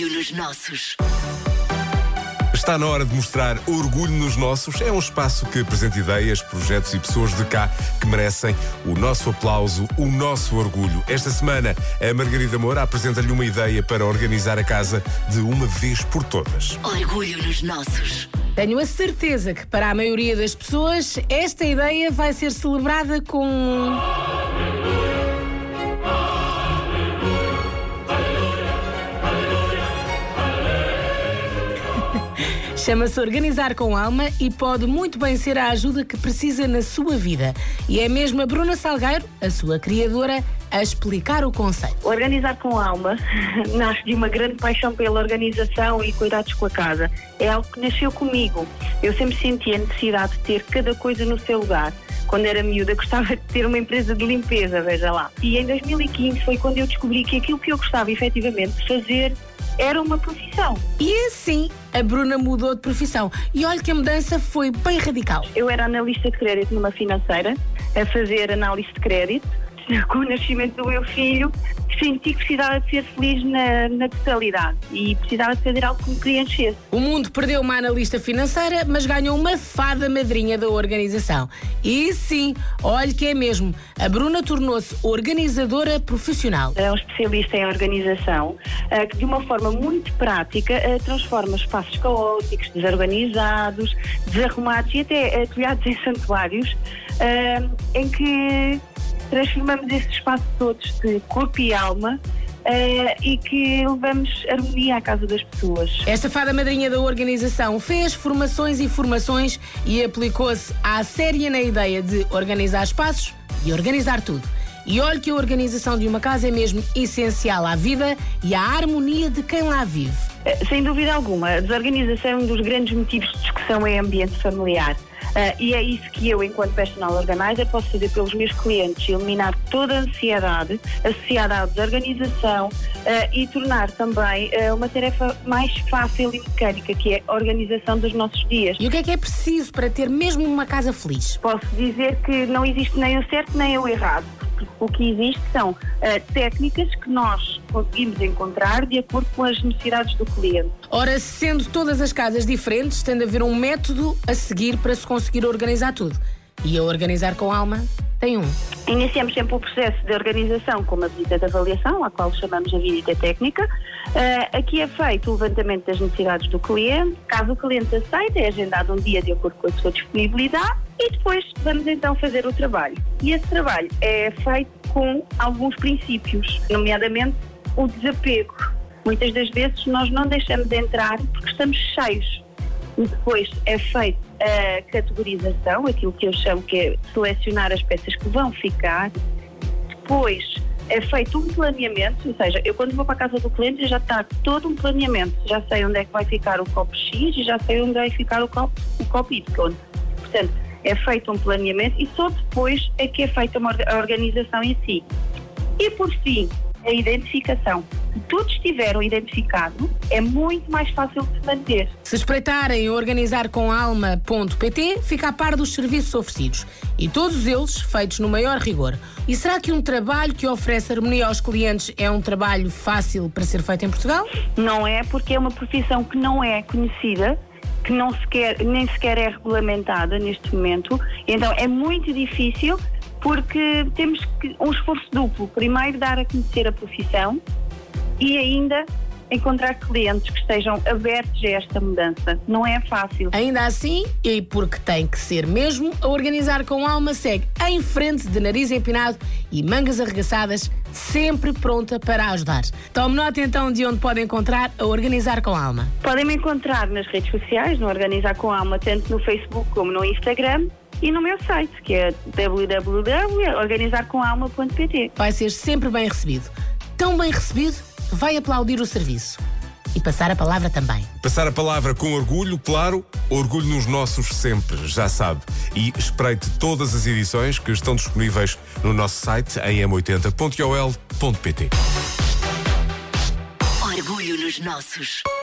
Orgulho nos nossos. Está na hora de mostrar orgulho nos nossos. É um espaço que apresenta ideias, projetos e pessoas de cá que merecem o nosso aplauso, o nosso orgulho. Esta semana, a Margarida Moura apresenta-lhe uma ideia para organizar a casa de uma vez por todas. Orgulho nos nossos. Tenho a certeza que para a maioria das pessoas esta ideia vai ser celebrada com. Chama-se Organizar com Alma e pode muito bem ser a ajuda que precisa na sua vida. E é mesmo a Bruna Salgueiro, a sua criadora, a explicar o conceito. Organizar com alma nasce de uma grande paixão pela organização e cuidados com a casa. É algo que nasceu comigo. Eu sempre senti a necessidade de ter cada coisa no seu lugar. Quando era miúda, gostava de ter uma empresa de limpeza, veja lá. E em 2015 foi quando eu descobri que aquilo que eu gostava efetivamente de fazer era uma profissão. E assim, a Bruna mudou de profissão. E olha que a mudança foi bem radical. Eu era analista de crédito numa financeira, a fazer análise de crédito. Com o nascimento do meu filho, senti que precisava de ser feliz na, na totalidade e precisava de fazer algo que me preenchesse. O mundo perdeu uma analista financeira, mas ganhou uma fada madrinha da organização. E sim, olhe que é mesmo. A Bruna tornou-se organizadora profissional. É um especialista em organização eh, que, de uma forma muito prática, eh, transforma espaços caóticos, desorganizados, desarrumados e até atulhados em santuários, eh, em que transformamos esses espaços todos de corpo e alma. eh, e que levamos harmonia à casa das pessoas. Esta fada madrinha da organização fez formações e formações e aplicou-se à séria na ideia de organizar espaços e organizar tudo. E olhe que a organização de uma casa é mesmo essencial à vida e à harmonia de quem lá vive. Eh, Sem dúvida alguma, a desorganização é um dos grandes motivos de discussão em ambiente familiar. Eh, e é isso que eu, enquanto personal organizer, posso fazer pelos meus clientes: eliminar toda a ansiedade associada à desorganização eh, e tornar também eh, uma tarefa mais fácil e mecânica, que é a organização dos nossos dias. E o que é que é preciso para ter mesmo uma casa feliz? Posso dizer que não existe nem o certo nem o errado. O que existe são eh, técnicas que nós conseguimos encontrar de acordo com as necessidades do cliente. Ora, sendo todas as casas diferentes, tem de haver um método a seguir para se conseguir organizar tudo. E a organizar com alma tem um. Iniciamos sempre o processo de organização com uma visita de avaliação, a qual chamamos a visita técnica. Eh, aqui é feito o levantamento das necessidades do cliente. Caso o cliente aceite, é agendado um dia de acordo com a sua disponibilidade e depois vamos então fazer o trabalho. E esse trabalho é feito com alguns princípios, nomeadamente o desapego. Muitas das vezes nós não deixamos de entrar porque estamos cheios. E depois é feita a categorização, aquilo que eu chamo que é selecionar as peças que vão ficar. Depois é feito um planeamento, ou seja, eu quando vou para a casa do cliente já está todo um planeamento. Já sei onde é que vai ficar o copo X e já sei onde vai ficar o copo, o copo Y. Portanto, é feito um planeamento e só depois é que é feita uma a organização em si. E por fim, a identificação. Se tudo estiver identificado, é muito mais fácil de se manter. Se espreitarem organizarcomalma.pt, fica a par dos serviços oferecidos. E todos eles feitos no maior rigor. E será que um trabalho que oferece harmonia aos clientes é um trabalho fácil para ser feito em Portugal? Não é porque é uma profissão que não é conhecida, que não sequer, nem sequer é regulamentada neste momento. Então é muito difícil porque temos que, um esforço duplo. Primeiro dar a conhecer a profissão e ainda encontrar clientes que estejam abertos a esta mudança. Não é fácil. Ainda assim, e porque tem que ser mesmo, a Organizar com Alma segue em frente de nariz empinado e mangas arregaçadas, sempre pronta para ajudar. Tome nota então de onde pode encontrar a Organizar com Alma. Podem me encontrar nas redes sociais, no Organizar com Alma, tanto no Facebook como no Instagram e no meu site, que é www.organizarcomalma.pt. Vai ser sempre bem recebido. Tão bem recebido, vai aplaudir o serviço. E passar a palavra também. Passar a palavra com orgulho, claro, orgulho nos nossos sempre, já sabe. E espreite todas as edições que estão disponíveis no nosso site em m80.ol.pt. Orgulho nos nossos.